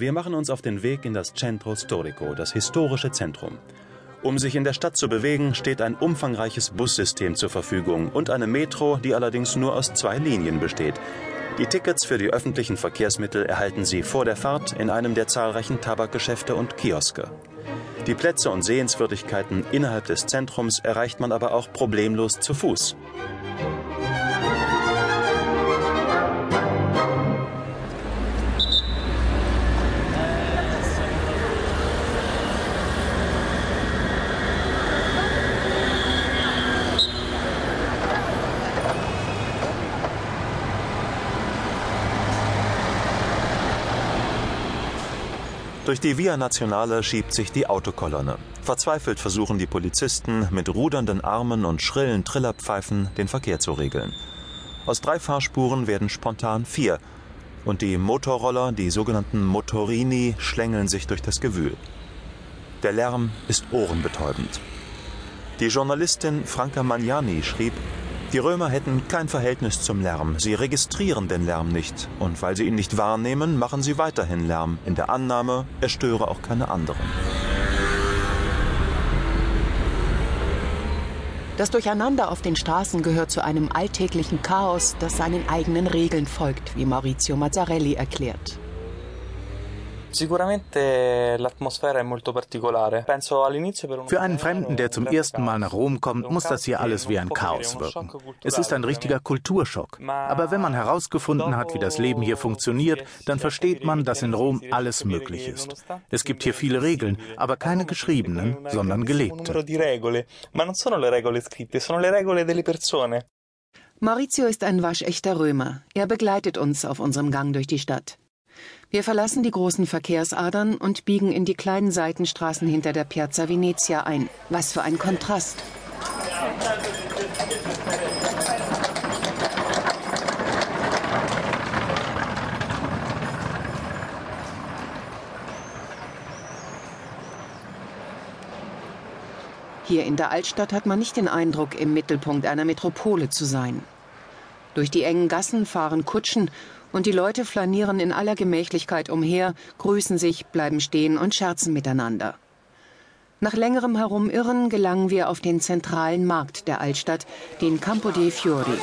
Wir machen uns auf den Weg in das Centro Storico, das historische Zentrum. Um sich in der Stadt zu bewegen, steht ein umfangreiches Bussystem zur Verfügung und eine Metro, die allerdings nur aus zwei Linien besteht. Die Tickets für die öffentlichen Verkehrsmittel erhalten Sie vor der Fahrt in einem der zahlreichen Tabakgeschäfte und Kioske. Die Plätze und Sehenswürdigkeiten innerhalb des Zentrums erreicht man aber auch problemlos zu Fuß. Durch die Via Nazionale schiebt sich die Autokolonne. Verzweifelt versuchen die Polizisten mit rudernden Armen und schrillen Trillerpfeifen den Verkehr zu regeln. Aus drei Fahrspuren werden spontan vier und die Motorroller, die sogenannten Motorini, schlängeln sich durch das Gewühl. Der Lärm ist ohrenbetäubend. Die Journalistin Franca Magnani schrieb, die Römer hätten kein Verhältnis zum Lärm. Sie registrieren den Lärm nicht. Und weil sie ihn nicht wahrnehmen, machen sie weiterhin Lärm, in der Annahme, er störe auch keine anderen. Das Durcheinander auf den Straßen gehört zu einem alltäglichen Chaos, das seinen eigenen Regeln folgt, wie Maurizio Mazzarelli erklärt. Für einen Fremden, der zum ersten Mal nach Rom kommt, muss das hier alles wie ein Chaos wirken. Es ist ein richtiger Kulturschock. Aber wenn man herausgefunden hat, wie das Leben hier funktioniert, dann versteht man, dass in Rom alles möglich ist. Es gibt hier viele Regeln, aber keine geschriebenen, sondern gelebte. Maurizio ist ein waschechter Römer. Er begleitet uns auf unserem Gang durch die Stadt. Wir verlassen die großen Verkehrsadern und biegen in die kleinen Seitenstraßen hinter der Piazza Venezia ein. Was für ein Kontrast. Hier in der Altstadt hat man nicht den Eindruck, im Mittelpunkt einer Metropole zu sein. Durch die engen Gassen fahren Kutschen und die Leute flanieren in aller Gemächlichkeit umher, grüßen sich, bleiben stehen und scherzen miteinander. Nach längerem Herumirren gelangen wir auf den zentralen Markt der Altstadt, den Campo dei Fiori.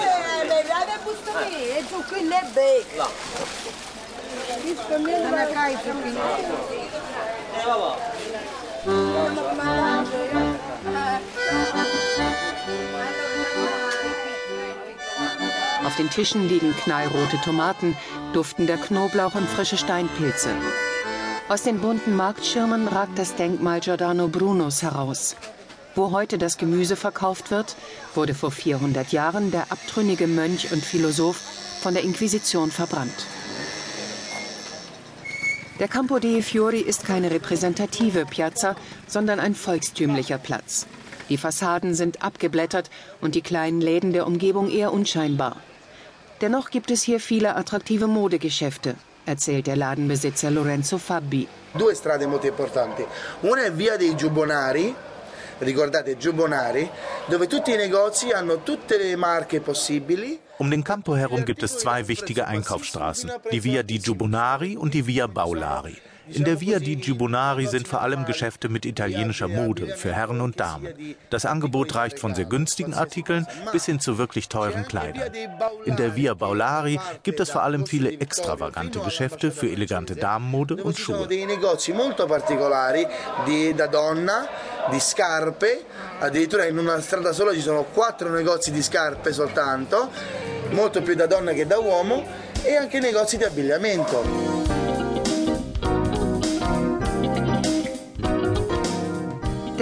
Auf den Tischen liegen knallrote Tomaten, duftender Knoblauch und frische Steinpilze. Aus den bunten Marktschirmen ragt das Denkmal Giordano Brunos heraus. Wo heute das Gemüse verkauft wird, wurde vor 400 Jahren der abtrünnige Mönch und Philosoph von der Inquisition verbrannt. Der Campo dei Fiori ist keine repräsentative Piazza, sondern ein volkstümlicher Platz. Die Fassaden sind abgeblättert und die kleinen Läden der Umgebung eher unscheinbar. Dennoch gibt es hier viele attraktive Modegeschäfte, erzählt der Ladenbesitzer Lorenzo Fabbi. Due strade molto importanti. Una è via dei Giubbonari, ricordate Giubbonari, dove tutti i negozi hanno tutte le marche possibili. Um den Campo herum gibt es zwei wichtige Einkaufsstraßen, die Via di Giubbonari und die Via Baulari. In der Via di Giubbonari sind vor allem Geschäfte mit italienischer Mode für Herren und Damen. Das Angebot reicht von sehr günstigen Artikeln bis hin zu wirklich teuren Kleidern. In der Via Baulari gibt es vor allem viele extravagante Geschäfte für elegante Damenmode und Schuhe. di scarpe, addirittura in una strada sola ci sono quattro negozi di scarpe soltanto, molto più da donna che da uomo, e anche negozi di abbigliamento.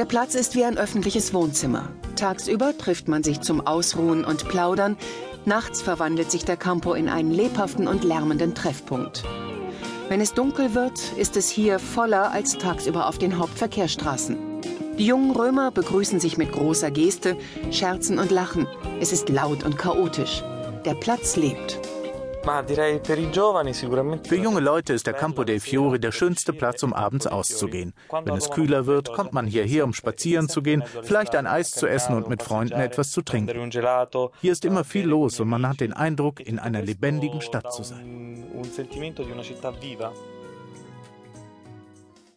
Der Platz ist wie ein öffentliches Wohnzimmer. Tagsüber trifft man sich zum Ausruhen und Plaudern. Nachts verwandelt sich der Campo in einen lebhaften und lärmenden Treffpunkt. Wenn es dunkel wird, ist es hier voller als tagsüber auf den Hauptverkehrsstraßen. Die jungen Römer begrüßen sich mit großer Geste, scherzen und lachen. Es ist laut und chaotisch. Der Platz lebt. Für junge Leute ist der Campo dei Fiori der schönste Platz, um abends auszugehen. Wenn es kühler wird, kommt man hierher, um spazieren zu gehen, vielleicht ein Eis zu essen und mit Freunden etwas zu trinken. Hier ist immer viel los und man hat den Eindruck, in einer lebendigen Stadt zu sein.